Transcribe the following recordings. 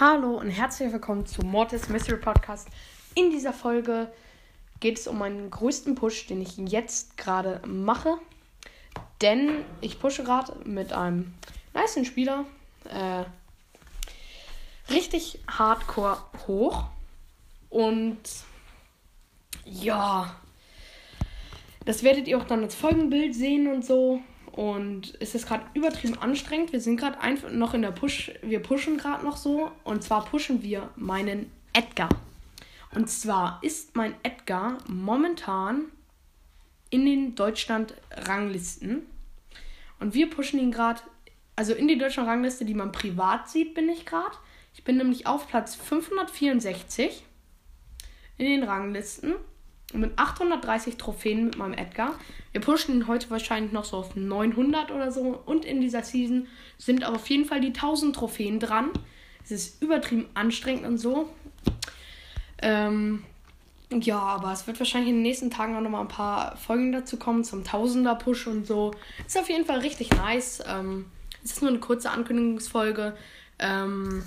Hallo und herzlich willkommen zu Mortis Mystery Podcast. In dieser Folge geht es um meinen größten Push, den ich jetzt gerade mache. Denn ich pushe gerade mit einem niceen Spieler äh, richtig hardcore hoch. Und ja, das werdet ihr auch dann als Folgenbild sehen und so. Und es ist gerade übertrieben anstrengend. Wir sind gerade einfach noch in der Push. Wir pushen gerade noch so. Und zwar pushen wir meinen Edgar. Und zwar ist mein Edgar momentan in den Deutschland-Ranglisten. Und wir pushen ihn gerade. Also in die Deutschland-Rangliste, die man privat sieht, bin ich gerade. Ich bin nämlich auf Platz 564 in den Ranglisten mit 830 Trophäen mit meinem Edgar. Wir pushen ihn heute wahrscheinlich noch so auf 900 oder so. Und in dieser Season sind auf jeden Fall die 1000 Trophäen dran. Es ist übertrieben anstrengend und so. Ähm, ja, aber es wird wahrscheinlich in den nächsten Tagen auch nochmal ein paar Folgen dazu kommen zum Tausender-Push und so. Ist auf jeden Fall richtig nice. Ähm, es ist nur eine kurze Ankündigungsfolge. Ähm,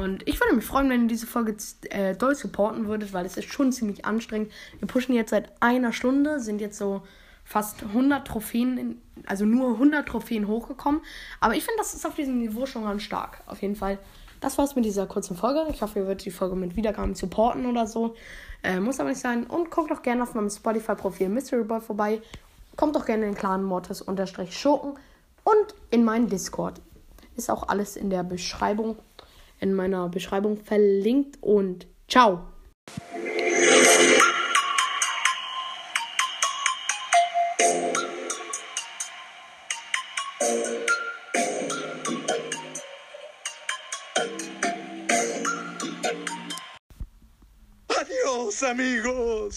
und ich würde mich freuen, wenn ihr diese Folge äh, doll supporten würdet, weil es ist schon ziemlich anstrengend. Wir pushen jetzt seit einer Stunde, sind jetzt so fast 100 Trophäen, in, also nur 100 Trophäen hochgekommen. Aber ich finde, das ist auf diesem Niveau schon ganz stark. Auf jeden Fall. Das war's mit dieser kurzen Folge. Ich hoffe, ihr würdet die Folge mit Wiedergaben supporten oder so. Äh, muss aber nicht sein. Und guckt doch gerne auf meinem Spotify-Profil Mystery Boy vorbei. Kommt doch gerne in den Clan Mortis-Schurken und in meinen Discord. Ist auch alles in der Beschreibung, in meiner Beschreibung verlinkt und ciao. Adiós amigos.